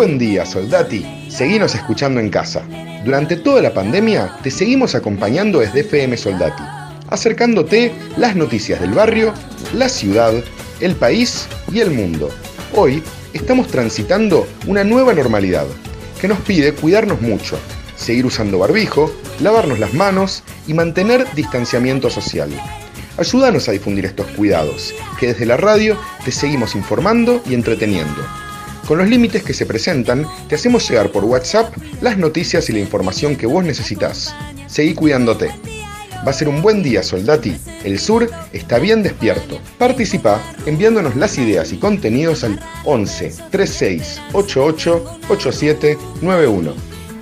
Buen día, soldati. Seguimos escuchando en casa. Durante toda la pandemia te seguimos acompañando desde FM Soldati, acercándote las noticias del barrio, la ciudad, el país y el mundo. Hoy estamos transitando una nueva normalidad que nos pide cuidarnos mucho, seguir usando barbijo, lavarnos las manos y mantener distanciamiento social. Ayúdanos a difundir estos cuidados, que desde la radio te seguimos informando y entreteniendo. Con los límites que se presentan, te hacemos llegar por WhatsApp las noticias y la información que vos necesitas. Seguí cuidándote. Va a ser un buen día, soldati. El sur está bien despierto. Participa enviándonos las ideas y contenidos al 11 36 88 87 91.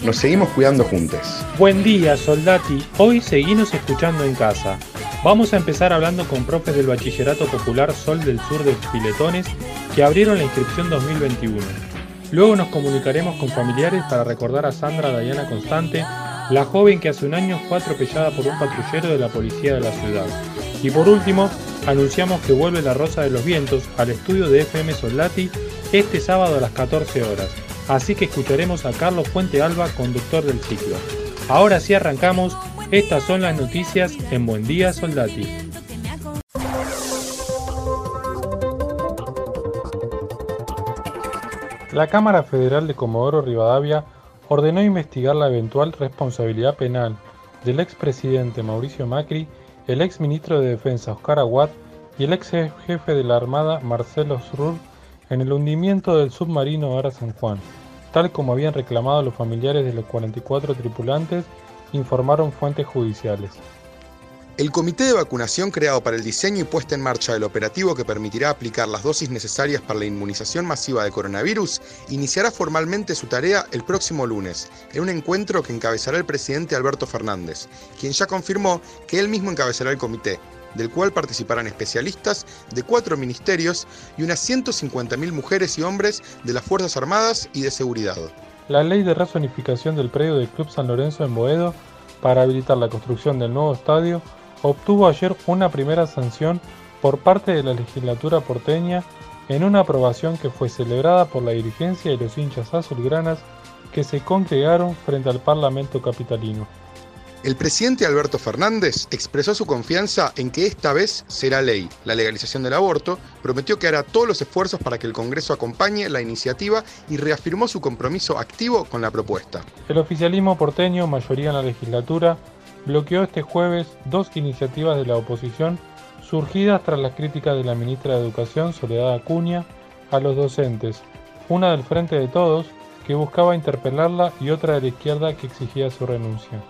Nos seguimos cuidando juntos. Buen día, soldati. Hoy seguimos escuchando en casa. Vamos a empezar hablando con profes del Bachillerato Popular Sol del Sur de Piletones que abrieron la inscripción 2021. Luego nos comunicaremos con familiares para recordar a Sandra Dayana Constante, la joven que hace un año fue atropellada por un patrullero de la policía de la ciudad. Y por último, anunciamos que vuelve La Rosa de los Vientos al estudio de FM Soldati este sábado a las 14 horas. Así que escucharemos a Carlos Fuente Alba, conductor del ciclo. Ahora sí arrancamos, estas son las noticias en Buen Día Soldati. La Cámara Federal de Comodoro Rivadavia ordenó investigar la eventual responsabilidad penal del expresidente Mauricio Macri, el exministro de Defensa Oscar Aguad y el ex jefe de la Armada Marcelo Srur en el hundimiento del submarino Ara San Juan, tal como habían reclamado los familiares de los 44 tripulantes, informaron fuentes judiciales. El comité de vacunación creado para el diseño y puesta en marcha del operativo que permitirá aplicar las dosis necesarias para la inmunización masiva de coronavirus iniciará formalmente su tarea el próximo lunes, en un encuentro que encabezará el presidente Alberto Fernández, quien ya confirmó que él mismo encabezará el comité, del cual participarán especialistas de cuatro ministerios y unas 150.000 mujeres y hombres de las Fuerzas Armadas y de Seguridad. La ley de razonificación del predio del Club San Lorenzo en Boedo para habilitar la construcción del nuevo estadio obtuvo ayer una primera sanción por parte de la legislatura porteña en una aprobación que fue celebrada por la dirigencia y los hinchas azulgranas que se congregaron frente al Parlamento capitalino. El presidente Alberto Fernández expresó su confianza en que esta vez será ley la legalización del aborto, prometió que hará todos los esfuerzos para que el Congreso acompañe la iniciativa y reafirmó su compromiso activo con la propuesta. El oficialismo porteño, mayoría en la legislatura, bloqueó este jueves dos iniciativas de la oposición surgidas tras las críticas de la ministra de Educación, Soledad Acuña, a los docentes, una del Frente de Todos, que buscaba interpelarla, y otra de la izquierda que exigía su renuncia.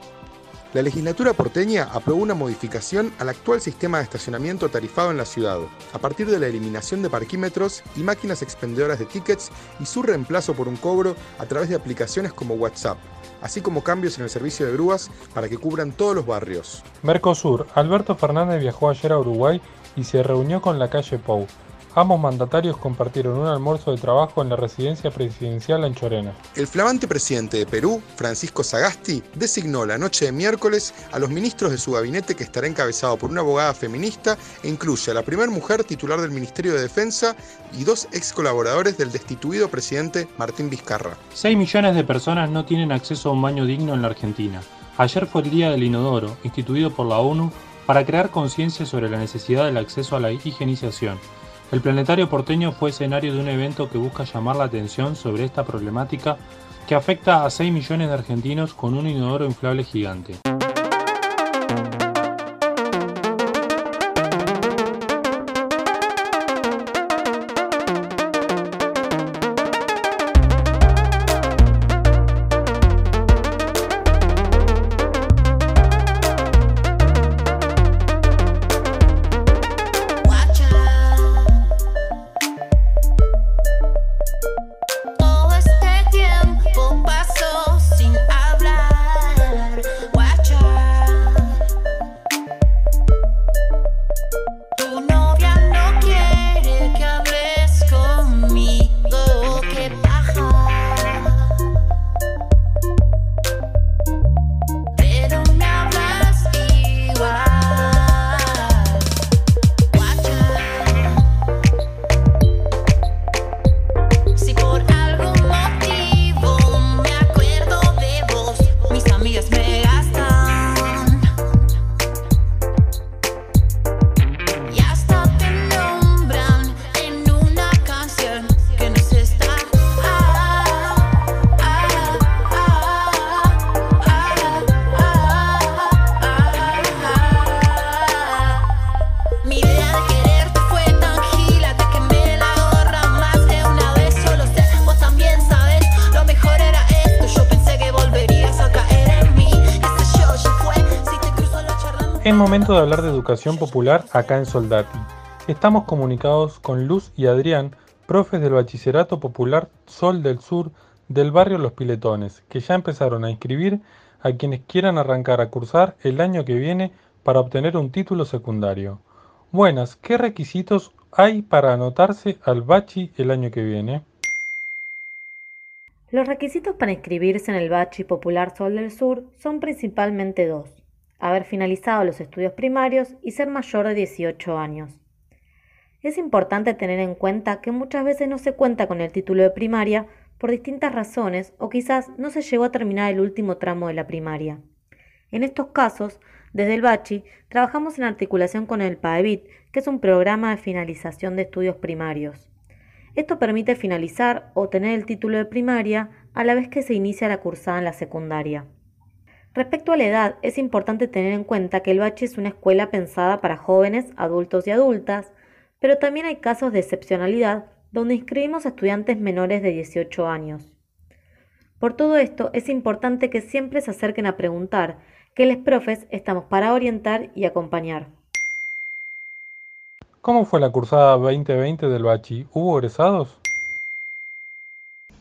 La legislatura porteña aprobó una modificación al actual sistema de estacionamiento tarifado en la ciudad, a partir de la eliminación de parquímetros y máquinas expendedoras de tickets y su reemplazo por un cobro a través de aplicaciones como WhatsApp, así como cambios en el servicio de grúas para que cubran todos los barrios. Mercosur, Alberto Fernández viajó ayer a Uruguay y se reunió con la calle Pou. Ambos mandatarios compartieron un almuerzo de trabajo en la residencia presidencial en Chorena. El flamante presidente de Perú, Francisco Sagasti, designó la noche de miércoles a los ministros de su gabinete que estará encabezado por una abogada feminista e incluye a la primera mujer titular del Ministerio de Defensa y dos ex colaboradores del destituido presidente Martín Vizcarra. 6 millones de personas no tienen acceso a un baño digno en la Argentina. Ayer fue el Día del Inodoro, instituido por la ONU para crear conciencia sobre la necesidad del acceso a la higienización. El planetario porteño fue escenario de un evento que busca llamar la atención sobre esta problemática que afecta a 6 millones de argentinos con un inodoro inflable gigante. Es momento de hablar de educación popular acá en Soldati. Estamos comunicados con Luz y Adrián, profes del Bachillerato Popular Sol del Sur del barrio Los Piletones, que ya empezaron a inscribir a quienes quieran arrancar a cursar el año que viene para obtener un título secundario. Buenas, ¿qué requisitos hay para anotarse al Bachi el año que viene? Los requisitos para inscribirse en el Bachi Popular Sol del Sur son principalmente dos haber finalizado los estudios primarios y ser mayor de 18 años. Es importante tener en cuenta que muchas veces no se cuenta con el título de primaria por distintas razones o quizás no se llegó a terminar el último tramo de la primaria. En estos casos, desde el Bachi, trabajamos en articulación con el PAEBIT, que es un programa de finalización de estudios primarios. Esto permite finalizar o tener el título de primaria a la vez que se inicia la cursada en la secundaria. Respecto a la edad, es importante tener en cuenta que el Bachi es una escuela pensada para jóvenes, adultos y adultas, pero también hay casos de excepcionalidad donde inscribimos a estudiantes menores de 18 años. Por todo esto, es importante que siempre se acerquen a preguntar, que los profes estamos para orientar y acompañar. ¿Cómo fue la cursada 2020 del Bachi? ¿Hubo egresados?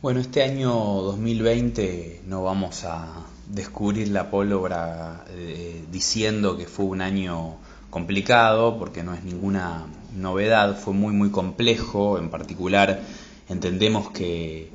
Bueno, este año 2020 no vamos a descubrir la pólvora eh, diciendo que fue un año complicado, porque no es ninguna novedad, fue muy muy complejo, en particular entendemos que,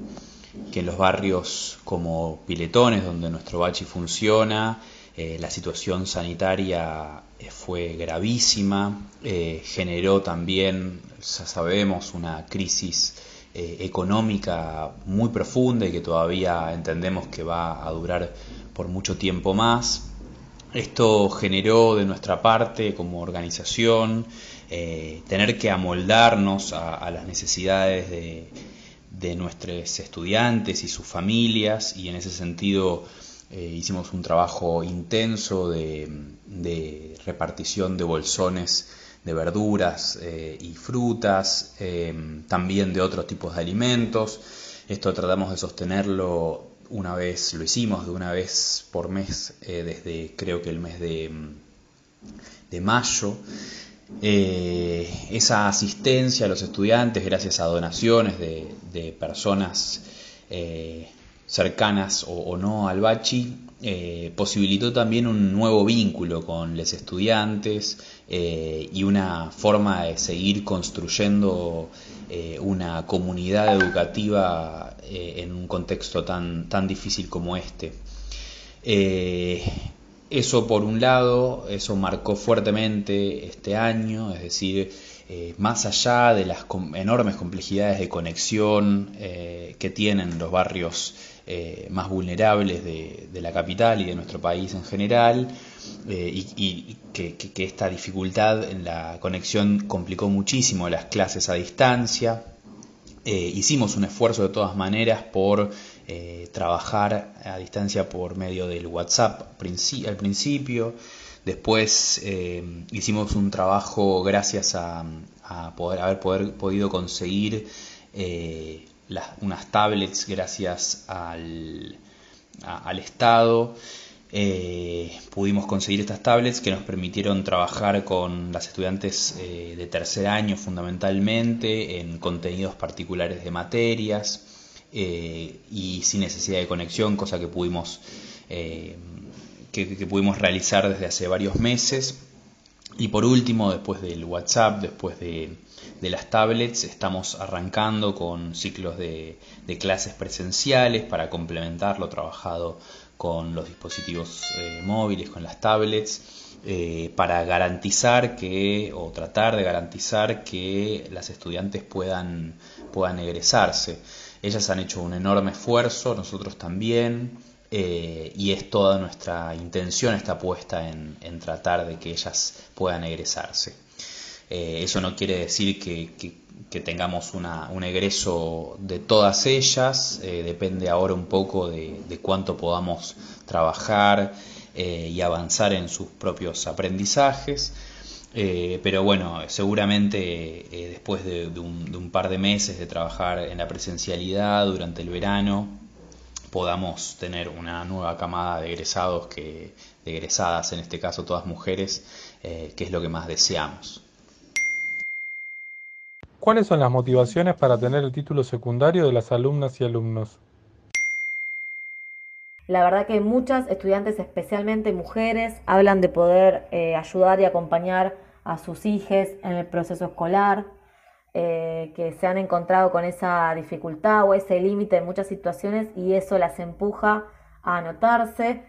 en los barrios como Piletones, donde nuestro bachi funciona, eh, la situación sanitaria eh, fue gravísima, generó también, ya sabemos, una crisis económica muy profunda y que todavía entendemos que va a durar por mucho tiempo más. Esto generó de nuestra parte como organización eh, tener que amoldarnos a, las necesidades de, nuestros estudiantes y sus familias y en ese sentido eh, hicimos un trabajo intenso de, repartición de bolsones de verduras eh, y frutas, también de otros tipos de alimentos. Esto tratamos de sostenerlo una vez, lo hicimos de una vez por mes eh, desde creo que el mes de, de mayo. Eh, esa asistencia a los estudiantes gracias a donaciones de, personas eh, cercanas o, no al Bachi posibilitó también un nuevo vínculo con los estudiantes y una forma de seguir construyendo una comunidad educativa eh, en un contexto tan, tan difícil como este. Eh, eso por un lado, eso marcó fuertemente este año, es decir, eh, más allá de las enormes complejidades de conexión que tienen los barrios más vulnerables de, la capital y de nuestro país en general, y, que, esta dificultad en la conexión complicó muchísimo las clases a distancia, eh, hicimos un esfuerzo de todas maneras por eh, trabajar a distancia por medio del WhatsApp al principio. Después eh, hicimos un trabajo gracias a, poder haber podido conseguir unas tablets gracias al, al Estado. Eh, pudimos conseguir estas tablets que nos permitieron trabajar con las estudiantes eh, de tercer año fundamentalmente en contenidos particulares de materias eh, y sin necesidad de conexión, cosa que pudimos, que, pudimos realizar desde hace varios meses. Y por último, después del WhatsApp, después de, las tablets, estamos arrancando con ciclos de, de clases presenciales para complementar lo trabajado con los dispositivos eh, móviles, con las tablets, eh, para garantizar que, o tratar de garantizar que las estudiantes puedan, puedan egresarse. Ellas han hecho un enorme esfuerzo, nosotros también, eh, y es toda nuestra intención está puesta en, tratar de que ellas puedan egresarse. Eso no quiere decir que, tengamos un egreso de todas ellas, eh, depende ahora un poco de, cuánto podamos trabajar eh, y avanzar en sus propios aprendizajes. Eh, pero bueno, seguramente después de, un, par de meses de trabajar en la presencialidad durante el verano, podamos tener una nueva camada de egresados que de egresadas en este caso todas mujeres eh, que es lo que más deseamos ¿Cuáles son las motivaciones para tener el título secundario de las alumnas y alumnos? La verdad que muchas estudiantes, especialmente mujeres, hablan de poder eh, ayudar y acompañar a sus hijos en el proceso escolar, eh, que se han encontrado con esa dificultad o ese límite en muchas situaciones y eso las empuja a anotarse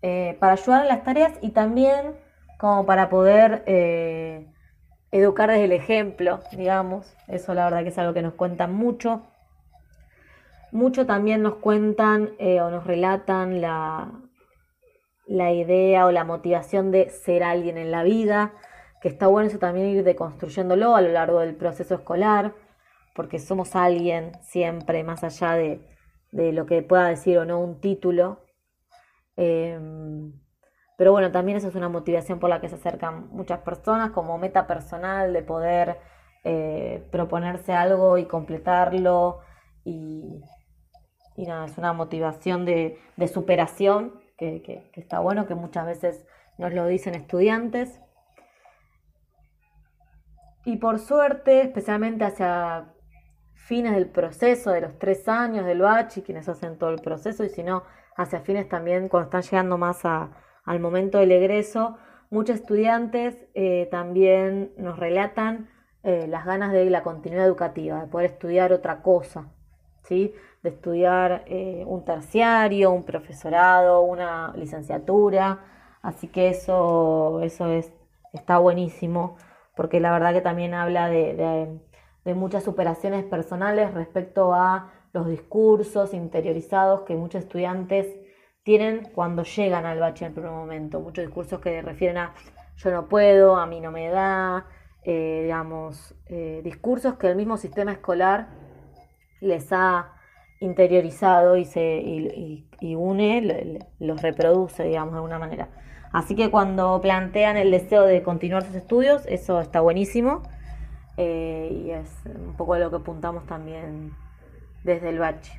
eh, para ayudar en las tareas y también como para poder educar desde el ejemplo, digamos. Eso la verdad que es algo que nos cuentan mucho. Mucho también nos cuentan eh, o nos relatan la, la idea o la motivación de ser alguien en la vida, que está bueno eso también ir deconstruyéndolo a lo largo del proceso escolar, porque somos alguien siempre, más allá de, de lo que pueda decir o no un título. Em, pero bueno, también eso es una motivación por la que se acercan muchas personas como meta personal de poder eh, proponerse algo y completarlo y, y nada, es una motivación de, superación que, está bueno, que muchas veces nos lo dicen estudiantes. Y por suerte, especialmente hacia fines del proceso, de los tres años del bachi, quienes hacen todo el proceso, y si no, hacia fines también cuando están llegando más a, al momento del egreso, muchos estudiantes eh, también nos relatan eh, las ganas de la continuidad educativa, de poder estudiar otra cosa, ¿sí? de estudiar eh, un terciario, un profesorado, una licenciatura. Así que eso, eso es, está buenísimo, porque la verdad que también habla de, de, muchas superaciones personales respecto a los discursos interiorizados que muchos estudiantes tienen cuando llegan al bache en el primer momento. Muchos discursos que refieren a yo no puedo, a mí no me da, eh, digamos, eh, discursos que el mismo sistema escolar les ha interiorizado y, se, y, une, los reproduce, digamos, de alguna manera. Así que cuando plantean el deseo de continuar sus estudios, eso está buenísimo eh, y es un poco lo que apuntamos también desde el bache.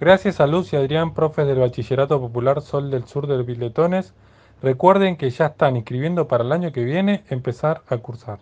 Gracias a Luz y Adrián, profes del Bachillerato Popular Sol del Sur de Biletones. Recuerden que ya están inscribiendo para el año que viene empezar a cursar.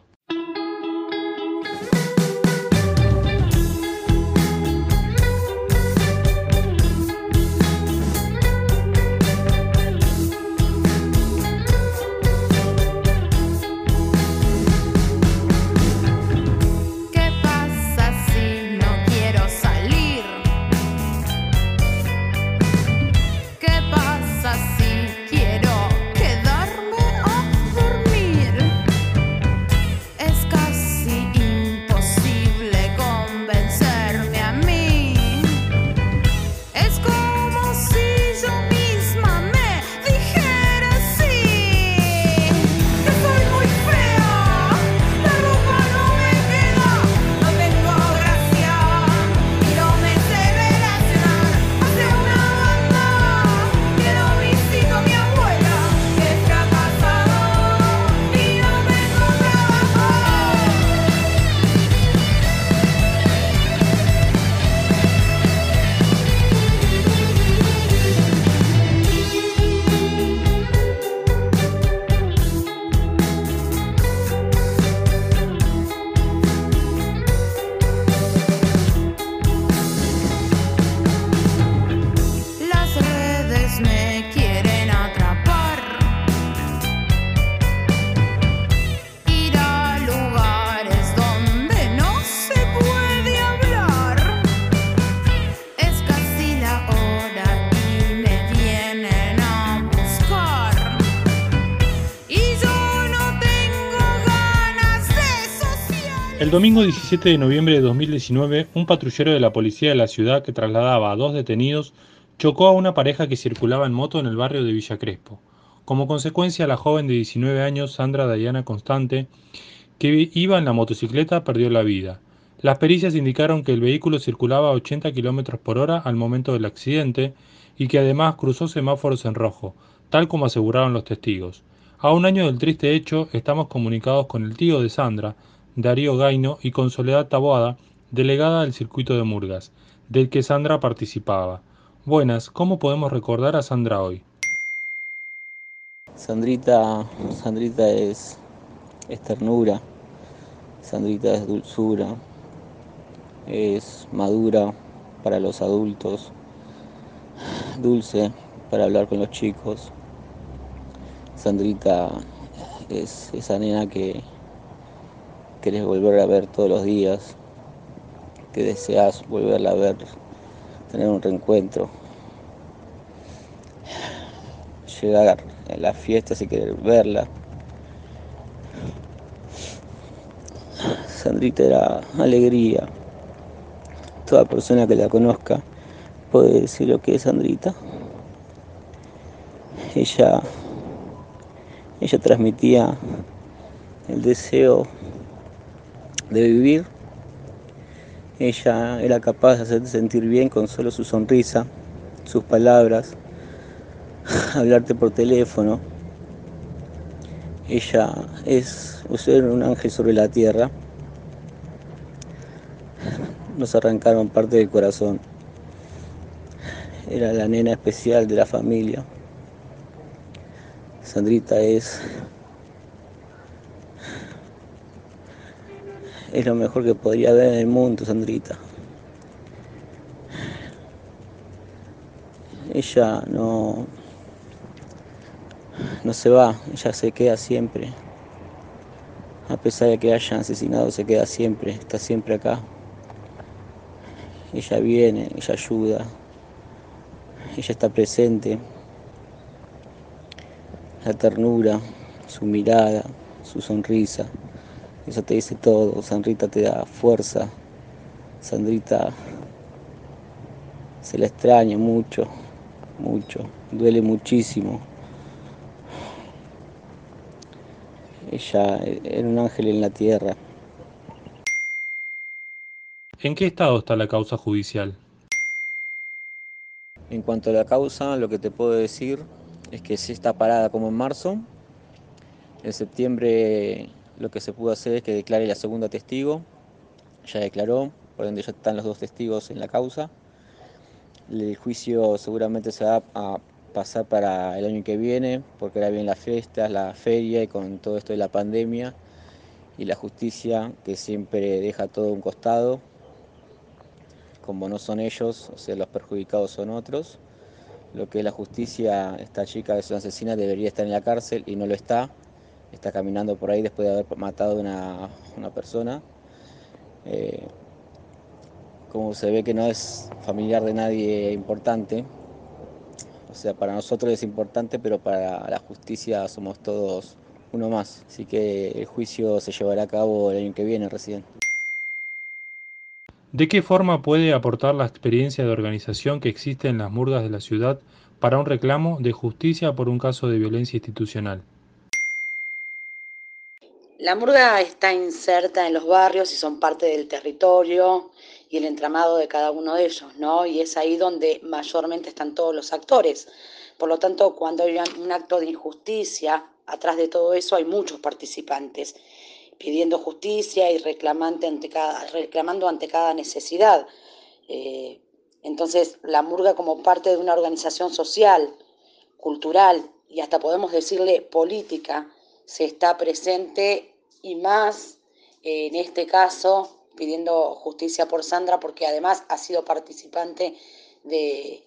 Domingo 17 de noviembre de 2019, un patrullero de la policía de la ciudad que trasladaba a dos detenidos chocó a una pareja que circulaba en moto en el barrio de Villa Crespo. Como consecuencia, la joven de 19 años, Sandra Dayana Constante, que iba en la motocicleta, perdió la vida. Las pericias indicaron que el vehículo circulaba a 80 km por hora al momento del accidente y que además cruzó semáforos en rojo, tal como aseguraron los testigos. A un año del triste hecho, estamos comunicados con el tío de Sandra, Darío Gaino y con Soledad Taboada, delegada del circuito de Murgas, del que Sandra participaba. Buenas, ¿cómo podemos recordar a Sandra hoy? Sandrita, Sandrita es, es ternura, Sandrita es dulzura, es madura para los adultos, dulce para hablar con los chicos. Sandrita es esa nena que querés volver a ver todos los días, que deseas volverla a ver, tener un reencuentro. Llegar a las fiestas y querer verla. Sandrita era alegría. Toda persona que la conozca puede decir lo que es Sandrita. Ella, ella transmitía el deseo de vivir. Ella era capaz de hacerte sentir bien con solo su sonrisa, sus palabras, hablarte por teléfono. Ella es un ángel sobre la tierra. Nos arrancaron parte del corazón. Era la nena especial de la familia. Sandrita es es lo mejor que podría haber en el mundo, Sandrita. Ella no, no se va, ella se queda siempre. A pesar de que hayan asesinado, se queda siempre, está siempre acá. Ella viene, ella ayuda, ella está presente. La ternura, su mirada, su sonrisa. Eso te dice todo. Sandrita te da fuerza. Sandrita se la extraña mucho, mucho. Duele muchísimo. Ella era un ángel en la tierra. ¿En qué estado está la causa judicial? En cuanto a la causa, lo que te puedo decir es que sí está parada como en marzo. En septiembre lo que se pudo hacer es que declare la segunda testigo, ya declaró, por ende ya están los dos testigos en la causa. El juicio seguramente se va a pasar para el año que viene, porque ahora vienen las fiestas, la feria y con todo esto de la pandemia y la justicia que siempre deja todo a un costado, como no son ellos, o sea, los perjudicados son otros. Lo que es la justicia, esta chica que es una asesina debería estar en la cárcel y no lo está está caminando por ahí después de haber matado a una, persona. Eh, como se ve que no es familiar de nadie importante, o sea, para nosotros es importante, pero para la justicia somos todos uno más. Así que el juicio se llevará a cabo el año que viene recién. ¿De qué forma puede aportar la experiencia de organización que existe en las murgas de la ciudad para un reclamo de justicia por un caso de violencia institucional? La murga está inserta en los barrios y son parte del territorio y el entramado de cada uno de ellos, ¿no? Y es ahí donde mayormente están todos los actores. Por lo tanto, cuando hay un acto de injusticia, atrás de todo eso hay muchos participantes pidiendo justicia y reclamando ante cada, necesidad. Eh, entonces, la murga como parte de una organización social, cultural y hasta podemos decirle política, se está presente y más en este caso pidiendo justicia por Sandra porque además ha sido participante de,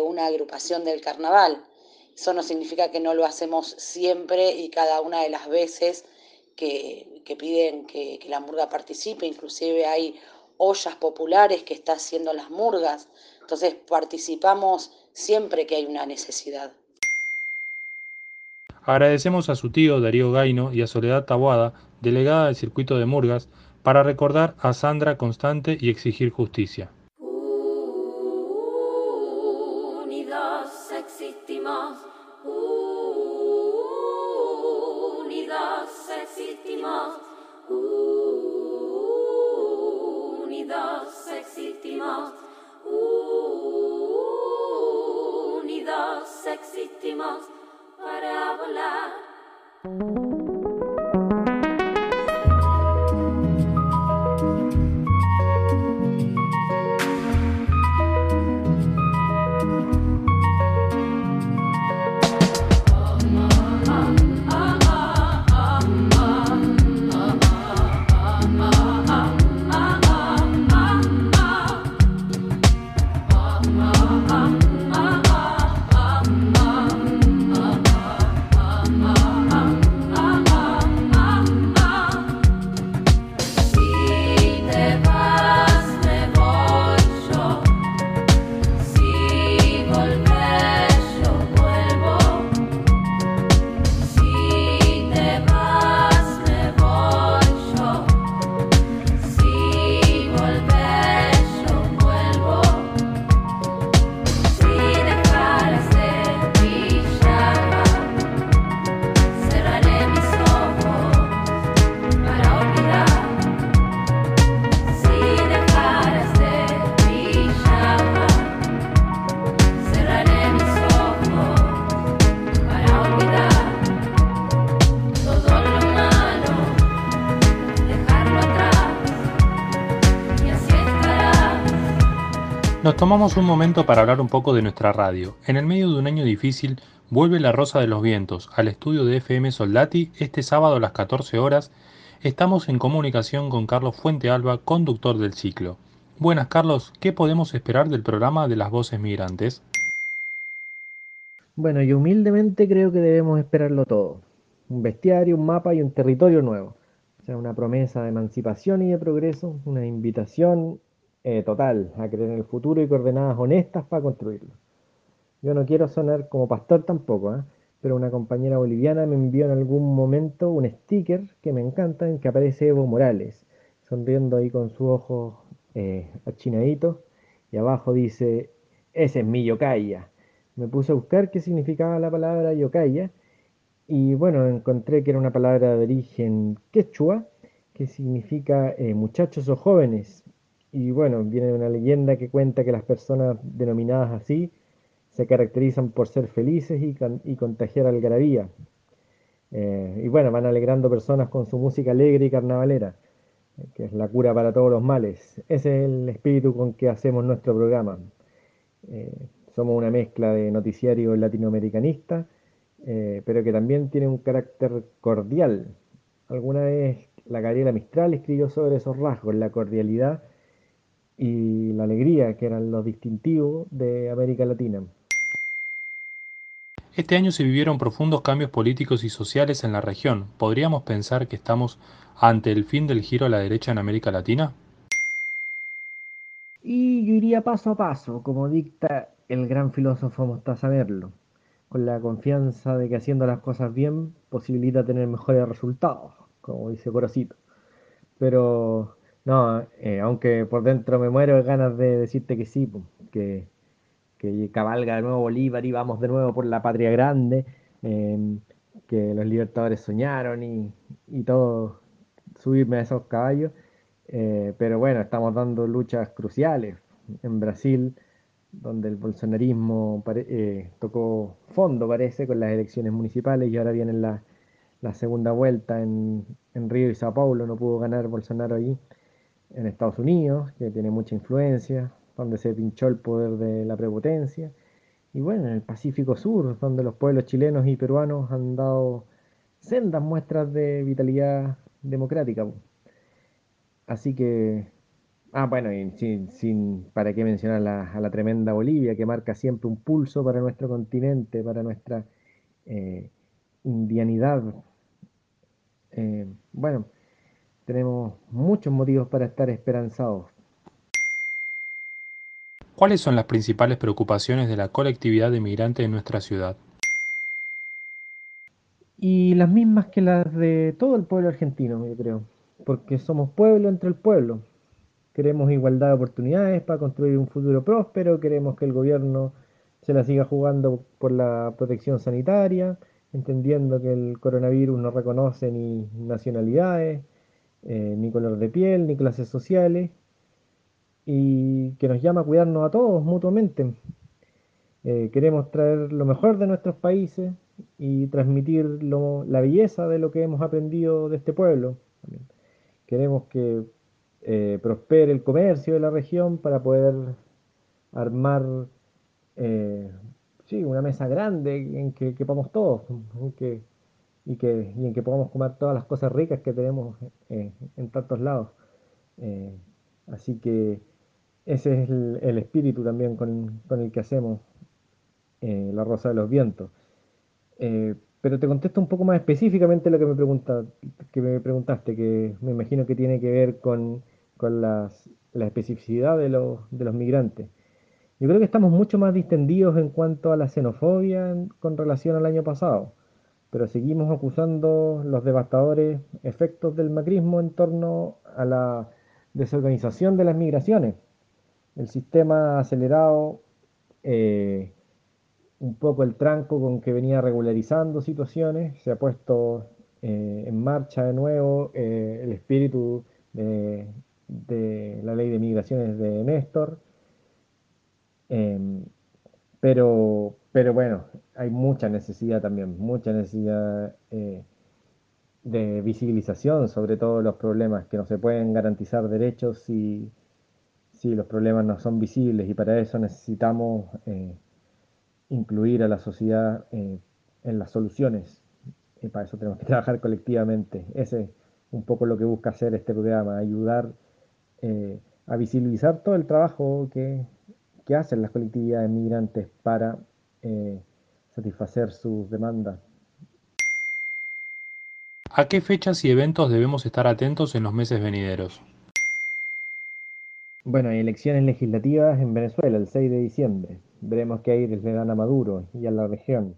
una agrupación del carnaval. Eso no significa que no lo hacemos siempre y cada una de las veces que, piden que, que, la murga participe, inclusive hay ollas populares que está haciendo las murgas, entonces participamos siempre que hay una necesidad. Agradecemos a su tío Darío Gaino y a Soledad Taboada, delegada del circuito de Murgas, para recordar a Sandra Constante y exigir justicia. Unidos existimos, unidos existimos, unidos existimos, unidos existimos para volar. Tomamos un momento para hablar un poco de nuestra radio. En el medio de un año difícil, vuelve La Rosa de los Vientos al estudio de FM Soldati este sábado a las 14 horas. Estamos en comunicación con Carlos Fuente Alba, conductor del ciclo. Buenas Carlos, ¿qué podemos esperar del programa de las voces migrantes? Bueno, y humildemente creo que debemos esperarlo todo. Un bestiario, un mapa y un territorio nuevo. O sea, una promesa de emancipación y de progreso, una invitación eh, total, a creer en el futuro y coordenadas honestas para construirlo. Yo no quiero sonar como pastor tampoco, ¿eh? pero una compañera boliviana me envió en algún momento un sticker que me encanta en que aparece Evo Morales, sonriendo ahí con sus ojos eh, achinaditos, y abajo dice, ese es mi yocaya. Me puse a buscar qué significaba la palabra yocaya, y bueno, encontré que era una palabra de origen quechua, que significa eh, muchachos o jóvenes, y bueno, viene una leyenda que cuenta que las personas denominadas así se caracterizan por ser felices y, y contagiar algarabía. Eh, y bueno, van alegrando personas con su música alegre y carnavalera, que es la cura para todos los males. Ese es el espíritu con que hacemos nuestro programa. Eh, somos una mezcla de noticiario latinoamericanista, eh, pero que también tiene un carácter cordial. Alguna vez la Gabriela Mistral escribió sobre esos rasgos, la cordialidad y la alegría, que eran los distintivos de América Latina. Este año se vivieron profundos cambios políticos y sociales en la región. ¿Podríamos pensar que estamos ante el fin del giro a la derecha en América Latina? Y yo iría paso a paso, como dicta el gran filósofo Mostaza Merlo, con la confianza de que haciendo las cosas bien posibilita tener mejores resultados, como dice Corocito. Pero no, eh, aunque por dentro me muero de ganas de decirte que sí, que, que cabalga de nuevo Bolívar y vamos de nuevo por la patria grande, em, que los libertadores soñaron y, y todo, subirme a esos caballos. Eh, pero bueno, estamos dando luchas cruciales en Brasil, donde el bolsonarismo eh, tocó fondo, parece, con las elecciones municipales y ahora viene la, la segunda vuelta en, en Río y Sao Paulo, no pudo ganar Bolsonaro ahí en Estados Unidos, que tiene mucha influencia, donde se pinchó el poder de la prepotencia, y bueno, en el Pacífico Sur, donde los pueblos chilenos y peruanos han dado sendas muestras de vitalidad democrática. Así que, ah, bueno, y sin, sin para qué mencionar a la tremenda Bolivia, que marca siempre un pulso para nuestro continente, para nuestra eh, indianidad. Eh, bueno, tenemos muchos motivos para estar esperanzados. ¿Cuáles son las principales preocupaciones de la colectividad de migrantes en nuestra ciudad? Y las mismas que las de todo el pueblo argentino, yo creo, porque somos pueblo entre el pueblo. Queremos igualdad de oportunidades para construir un futuro próspero, queremos que el gobierno se la siga jugando por la protección sanitaria, entendiendo que el coronavirus no reconoce ni nacionalidades, eh, ni color de piel, ni clases sociales, y que nos llama a cuidarnos a todos mutuamente. Eh, queremos traer lo mejor de nuestros países y transmitir la belleza de lo que hemos aprendido de este pueblo. Queremos que eh, prospere el comercio de la región para poder armar sí, una mesa grande en que quepamos todos, y, que, y en que podamos comer todas las cosas ricas que tenemos eh, en tantos lados. Eh, así que ese es el, espíritu también con, el que hacemos eh, la Rosa de los Vientos. pero te contesto un poco más específicamente lo que me, pregunta, que me preguntaste, que me imagino que tiene que ver con, con las, la especificidad de los, de los migrantes. Yo creo que estamos mucho más distendidos en cuanto a la xenofobia con relación al año pasado pero seguimos acusando los devastadores efectos del macrismo en torno a la desorganización de las migraciones. El sistema acelerado, eh, un poco el tranco con que venía regularizando situaciones, se ha puesto eh, en marcha de nuevo eh, el espíritu de, de, la ley de migraciones de Néstor. Em, pero, pero bueno, hay mucha necesidad también, mucha necesidad eh, de visibilización sobre todos los problemas, que no se pueden garantizar derechos si, sí, los problemas no son visibles y para eso necesitamos eh, incluir a la sociedad eh, en las soluciones. Y para eso tenemos que trabajar colectivamente. Ese es un poco lo que busca hacer este programa, ayudar a visibilizar todo el trabajo que, que, hacen las colectividades migrantes para satisfacer sus demandas. ¿A qué fechas y eventos debemos estar atentos en los meses venideros? Bueno, hay elecciones legislativas en Venezuela el 6 de diciembre. Veremos qué le dan a Maduro y a la región.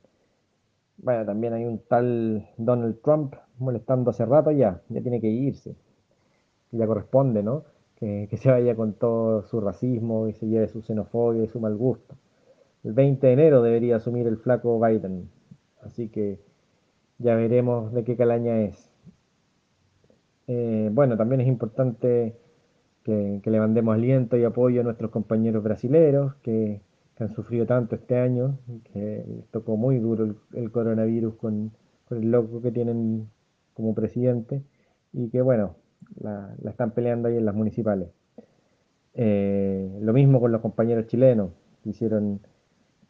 Bueno, también hay un tal Donald Trump molestando hace rato ya, ya tiene que irse. Ya corresponde, ¿no? Que, que se vaya con todo su racismo y se lleve su xenofobia y su mal gusto. El 20 de enero debería asumir el flaco Biden. Así que ya veremos de qué calaña es. Eh, bueno, también es importante que, le mandemos aliento y apoyo a nuestros compañeros brasileños que, han sufrido tanto este año, que les tocó muy duro el, coronavirus con, el loco que tienen como presidente y que bueno, la, están peleando ahí en las municipales. Eh, lo mismo con los compañeros chilenos, que hicieron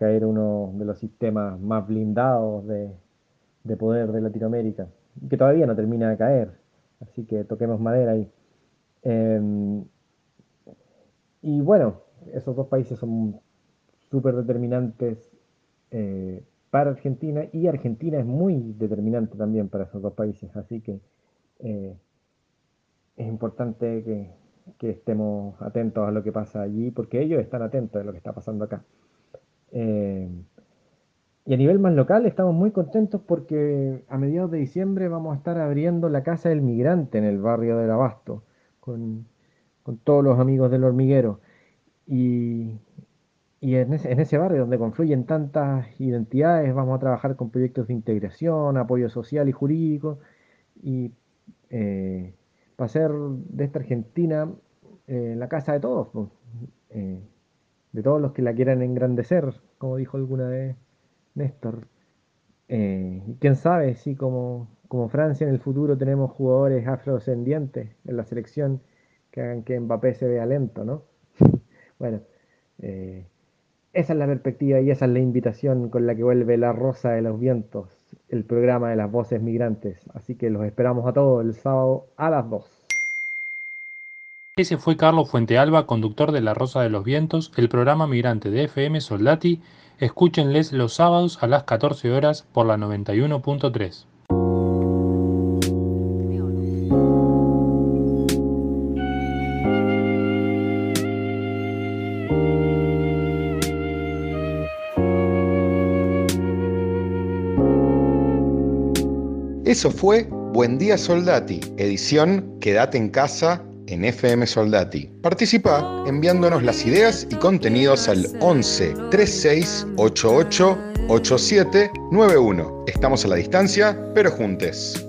caer uno de los sistemas más blindados de, de poder de Latinoamérica, que todavía no termina de caer, así que toquemos madera ahí. Em, y bueno, esos dos países son súper determinantes eh, para Argentina y Argentina es muy determinante también para esos dos países, así que eh, es importante que, que, estemos atentos a lo que pasa allí, porque ellos están atentos a lo que está pasando acá. Eh, y a nivel más local estamos muy contentos porque a mediados de diciembre vamos a estar abriendo la Casa del Migrante en el barrio del Abasto con, todos los amigos del hormiguero. Y, en, ese, barrio donde confluyen tantas identidades vamos a trabajar con proyectos de integración, apoyo social y jurídico, y eh, para hacer de esta Argentina eh, la casa de todos, eh, de todos los que la quieran engrandecer, como dijo alguna vez Néstor. quién sabe si como como Francia en el futuro tenemos jugadores afrodescendientes en la selección que hagan que Mbappé se vea lento, ¿no? bueno, eh, esa es la perspectiva y esa es la invitación con la que vuelve La Rosa de los Vientos, el programa de las voces migrantes. Así que los esperamos a todos el sábado a las 2. Ese fue Carlos Fuentealba, conductor de La Rosa de los Vientos, el programa migrante de FM Soldati. Escúchenles los sábados a las 14 horas por la 91.3. Eso fue Buen Día Soldati, edición Quédate en casa en FM Soldati. Participa enviándonos las ideas y contenidos al 11 36 88 87 91. Estamos a la distancia, pero juntes.